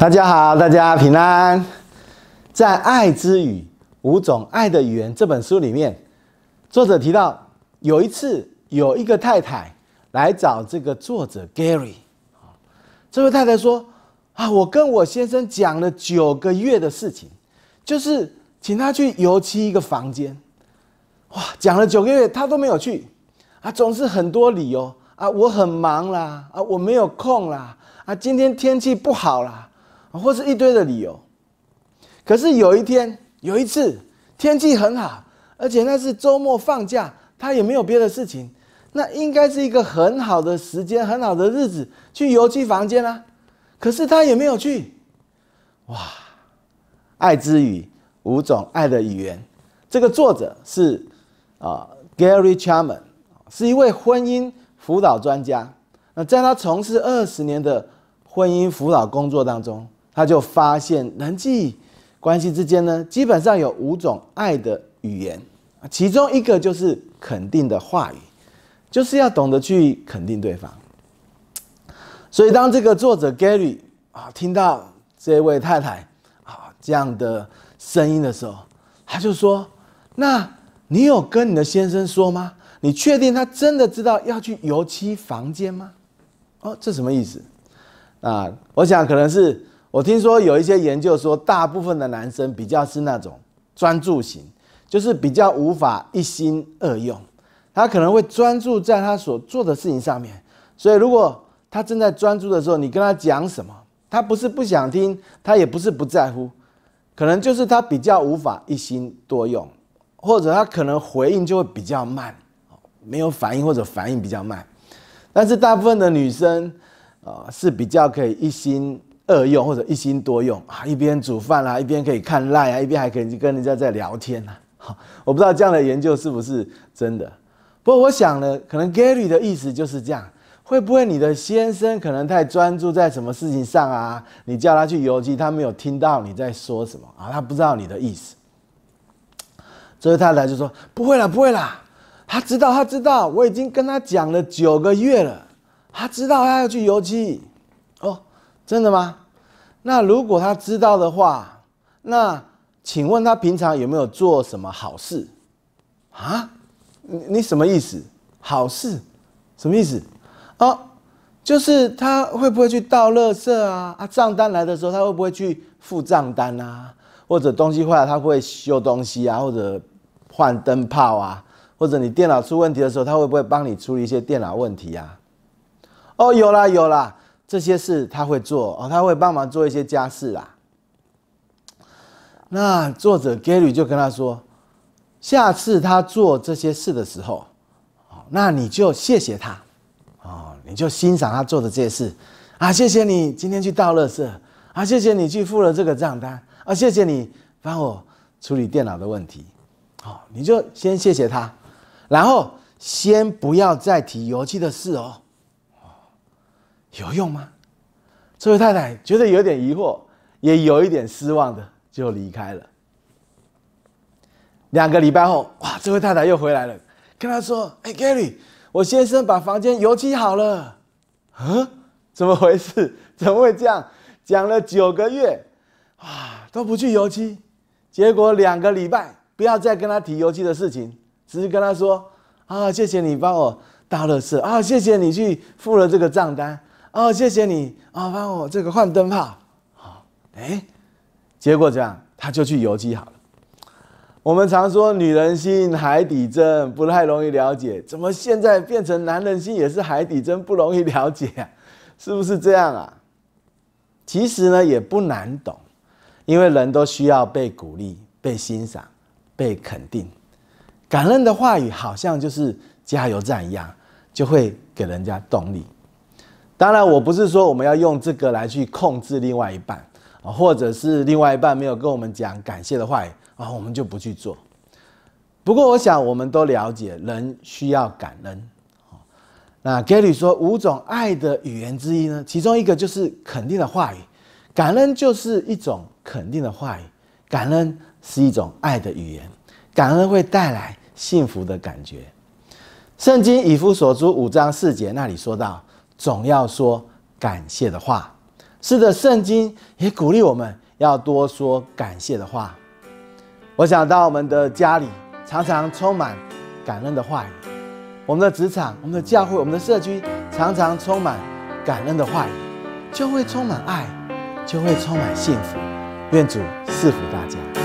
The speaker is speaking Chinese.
大家好，大家平安。在《爱之语：五种爱的语言》这本书里面，作者提到有一次有一个太太来找这个作者 Gary，这位太太说：“啊，我跟我先生讲了九个月的事情，就是请他去油漆一个房间。哇，讲了九个月，他都没有去，啊，总是很多理由啊，我很忙啦，啊，我没有空啦，啊，今天天气不好啦。”或是一堆的理由，可是有一天有一次天气很好，而且那是周末放假，他也没有别的事情，那应该是一个很好的时间，很好的日子去油漆房间啊。可是他也没有去。哇，爱之语五种爱的语言，这个作者是啊 Gary Chapman，是一位婚姻辅导专家。那在他从事二十年的婚姻辅导工作当中，他就发现人际关系之间呢，基本上有五种爱的语言其中一个就是肯定的话语，就是要懂得去肯定对方。所以当这个作者 Gary 啊听到这位太太啊这样的声音的时候，他就说：“那你有跟你的先生说吗？你确定他真的知道要去油漆房间吗？”哦，这什么意思？啊，我想可能是。我听说有一些研究说，大部分的男生比较是那种专注型，就是比较无法一心二用。他可能会专注在他所做的事情上面，所以如果他正在专注的时候，你跟他讲什么，他不是不想听，他也不是不在乎，可能就是他比较无法一心多用，或者他可能回应就会比较慢，没有反应或者反应比较慢。但是大部分的女生啊是比较可以一心。二用或者一心多用啊，一边煮饭啦，一边可以看赖啊，一边还可以跟人家在聊天呐。好，我不知道这样的研究是不是真的。不过我想呢，可能 Gary 的意思就是这样。会不会你的先生可能太专注在什么事情上啊？你叫他去邮寄，他没有听到你在说什么啊？他不知道你的意思。这位太太就说：“不会啦，不会啦，他知道，他知道，我已经跟他讲了九个月了，他知道他要去邮寄。”哦，真的吗？那如果他知道的话，那请问他平常有没有做什么好事？啊？你你什么意思？好事？什么意思？哦，就是他会不会去倒垃圾啊？啊，账单来的时候他会不会去付账单啊？或者东西坏了他会修东西啊？或者换灯泡啊？或者你电脑出问题的时候他会不会帮你处理一些电脑问题啊？哦，有啦有啦。这些事他会做哦，他会帮忙做一些家事啦。那作者 Gary 就跟他说，下次他做这些事的时候，哦，那你就谢谢他，哦，你就欣赏他做的这些事，啊，谢谢你今天去倒垃圾，啊，谢谢你去付了这个账单，啊，谢谢你帮我处理电脑的问题，好，你就先谢谢他，然后先不要再提油漆的事哦。有用吗？这位太太觉得有点疑惑，也有一点失望的，就离开了。两个礼拜后，哇，这位太太又回来了，跟他说：“哎，Gary，我先生把房间油漆好了。”嗯，怎么回事？怎么会这样？讲了九个月，啊，都不去油漆，结果两个礼拜，不要再跟他提油漆的事情，只是跟他说：“啊，谢谢你帮我倒了事啊，谢谢你去付了这个账单。”哦，谢谢你啊，帮我这个换灯泡。好，哎，结果这样，他就去邮寄好了。我们常说女人心海底针，不太容易了解，怎么现在变成男人心也是海底针，不容易了解啊？是不是这样啊？其实呢，也不难懂，因为人都需要被鼓励、被欣赏、被肯定。感恩的话语好像就是加油站一样，就会给人家动力。当然，我不是说我们要用这个来去控制另外一半啊，或者是另外一半没有跟我们讲感谢的话啊，我们就不去做。不过，我想我们都了解，人需要感恩。那 Gary 说，五种爱的语言之一呢，其中一个就是肯定的话语，感恩就是一种肯定的话语，感恩是一种爱的语言，感恩会带来幸福的感觉。圣经以夫所书五章四节那里说到。总要说感谢的话，是的，圣经也鼓励我们要多说感谢的话。我想到我们的家里常常充满感恩的话语，我们的职场、我们的教会、我们的社区常常充满感恩的话语，就会充满爱，就会充满幸福。愿主赐福大家。